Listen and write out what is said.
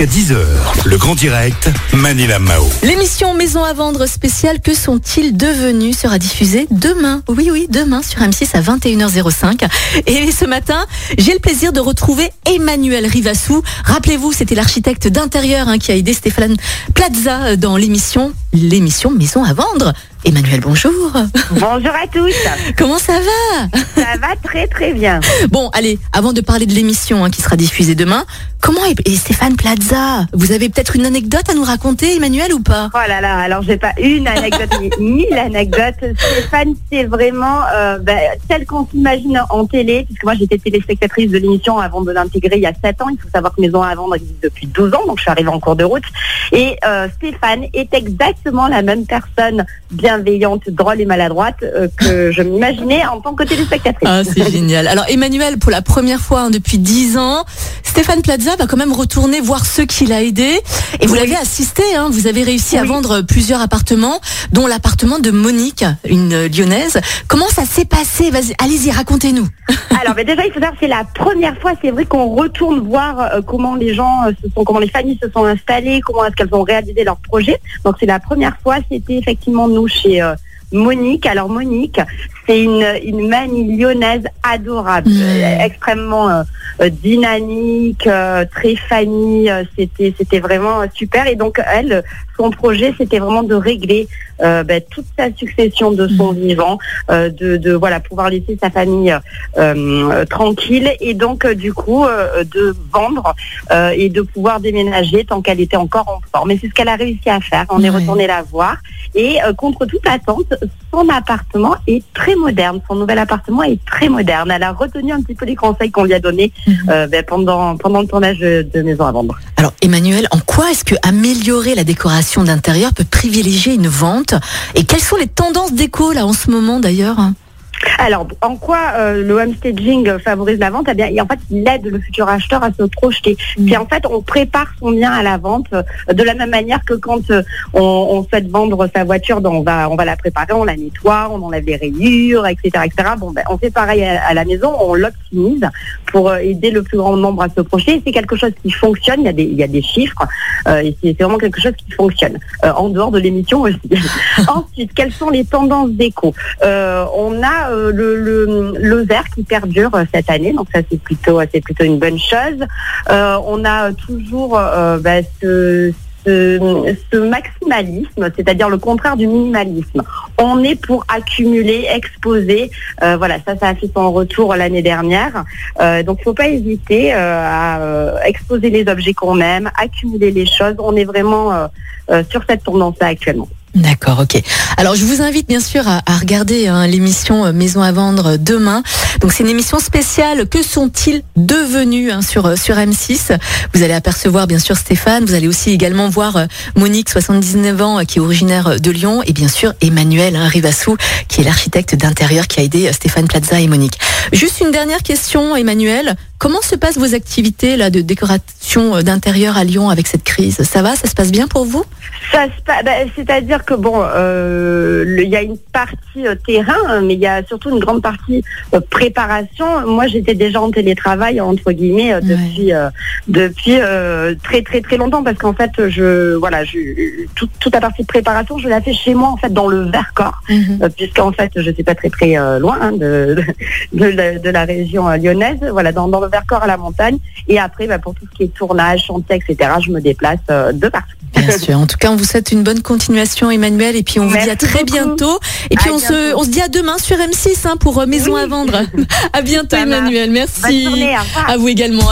jusqu'à 10h. Le grand direct, Manila Mao. L'émission Maison à vendre spéciale Que sont-ils devenus sera diffusée demain. Oui, oui, demain sur M6 à 21h05. Et ce matin, j'ai le plaisir de retrouver Emmanuel Rivassou. Rappelez-vous, c'était l'architecte d'intérieur hein, qui a aidé Stéphane Plaza dans l'émission, l'émission Maison à vendre. Emmanuel, bonjour. Bonjour à tous. Comment ça va? Ça va très très bien. Bon, allez, avant de parler de l'émission hein, qui sera diffusée demain, comment est et Stéphane Plaza? Vous avez peut-être une anecdote à nous raconter, Emmanuel, ou pas? Oh là là, alors j'ai pas une anecdote, ni mille anecdotes. Stéphane, c'est vraiment euh, ben, tel qu'on s'imagine en télé, puisque moi j'étais téléspectatrice de l'émission avant de l'intégrer il y a 7 ans. Il faut savoir que Maison à vendre existe depuis 12 ans, donc je suis arrivée en cours de route. Et euh, Stéphane est exactement la même personne, bienveillante, drôle et maladroite euh, que je m'imaginais en tant que téléspectatrice. Ah, c'est génial. Alors Emmanuel, pour la première fois hein, depuis 10 ans, Stéphane Plaza va quand même retourner voir ceux qu'il a aidés. Et vous l'avez assisté, hein, vous avez réussi à vendre plusieurs appartements, dont l'appartement de Monique, une euh, lyonnaise. Comment ça s'est passé? Allez-y, racontez-nous. Alors, ben déjà, il faut savoir, c'est la première fois, c'est vrai qu'on retourne voir euh, comment les gens se sont, comment les familles se sont installées, comment est-ce qu'elles ont réalisé leurs projets. Donc, c'est la première fois, c'était effectivement nous chez euh, Monique. Alors, Monique, c'est une, une mamie lyonnaise adorable, Mmh. euh, extrêmement euh, euh, dynamique, très euh, C'était, c'était vraiment super. Et donc, elle, son projet, c'était vraiment de régler euh, ben, toute sa succession de son vivant, euh, de, de voilà pouvoir laisser sa famille euh, tranquille et donc du coup de vendre et de pouvoir déménager tant qu'elle était encore en forme. Et c'est ce qu'elle a réussi à faire. On est retourné la voir et contre toute attente, son appartement est très moderne. Son nouvel appartement est très moderne. Elle a retenu un petit peu les conseils qu'on lui a donnés Mhm. euh, ben, pendant pendant le tournage de de Maison à vendre. Alors Emmanuel, en quoi est-ce que améliorer la décoration d'intérieur peut privilégier une vente? Et quelles sont les tendances déco là en ce moment d'ailleurs? Alors, en quoi euh, le home staging favorise la vente? Eh bien, en fait, il aide le futur acheteur à se projeter. Mm. Puis en fait, on prépare son bien à la vente euh, de la même manière que quand euh, on, on souhaite vendre sa voiture, donc on va on va la préparer, on la nettoie, on enlève les rayures, etc., etc. Bon, ben, on fait pareil à, à la maison, on l'optimise pour euh, aider le plus grand nombre à se projeter. C'est quelque chose qui fonctionne. Il y a des il y a des chiffres et c'est vraiment quelque chose qui fonctionne en dehors de l'émission aussi. Ensuite, quelles sont les tendances déco? On a euh, le, le, vert qui perdure euh, cette année, donc ça c'est plutôt c'est plutôt une bonne chose. Euh, on a toujours euh, bah, ce, maximalisme, c'est-à-dire le contraire du minimalisme. On est pour accumuler, exposer. Euh, voilà, ça, ça a fait son retour l'année dernière. Euh, donc, il faut pas hésiter euh, à euh, exposer les objets qu'on aime, accumuler les choses. On est vraiment euh, euh, sur cette tendance-là actuellement. D'accord, ok. Alors je vous invite bien sûr à, à regarder hein, l'émission euh, Maison à vendre euh, demain. Donc c'est une émission spéciale. Que sont-ils devenus hein, sur euh, sur M6 Vous allez apercevoir bien sûr Stéphane. Vous allez aussi également voir Monique, 79 ans, qui est originaire de Lyon, et bien sûr Emmanuel hein, Rivassou, qui est l'architecte d'intérieur qui a aidé Stéphane Plaza et Monique. Juste une dernière question, Emmanuel. Comment se passent vos activités là de décoration euh, d'intérieur à Lyon avec cette crise Ça va Ça se passe bien pour vous? Ça se pa- bah, C'est-à-dire que bon, euh, il y a une partie euh, terrain, hein, mais il y a surtout une grande partie préparation. Moi, j'étais déjà en télétravail entre guillemets Ouais. depuis depuis très très très longtemps parce qu'en fait, je voilà, je, toute, toute la partie de préparation, je la fais chez moi en fait dans le Vercors, euh, puisqu'en fait, je suis pas très très loin hein, de, de, la, de la région lyonnaise, voilà, dans, dans le Vercors à la montagne. Et après, bah, pour tout ce qui est tournage, chantier, etc., je me déplace euh, de partout. Bien sûr. En tout cas, on vous souhaite une bonne continuation, Emmanuel, et puis on vous dit à très beaucoup. bientôt. Et puis À on se, bientôt. on se dit à demain sur M6 hein, pour euh, Maison Oui. à vendre. à bientôt. Emmanuel. Bonne Merci. journée, revoir. À vous également.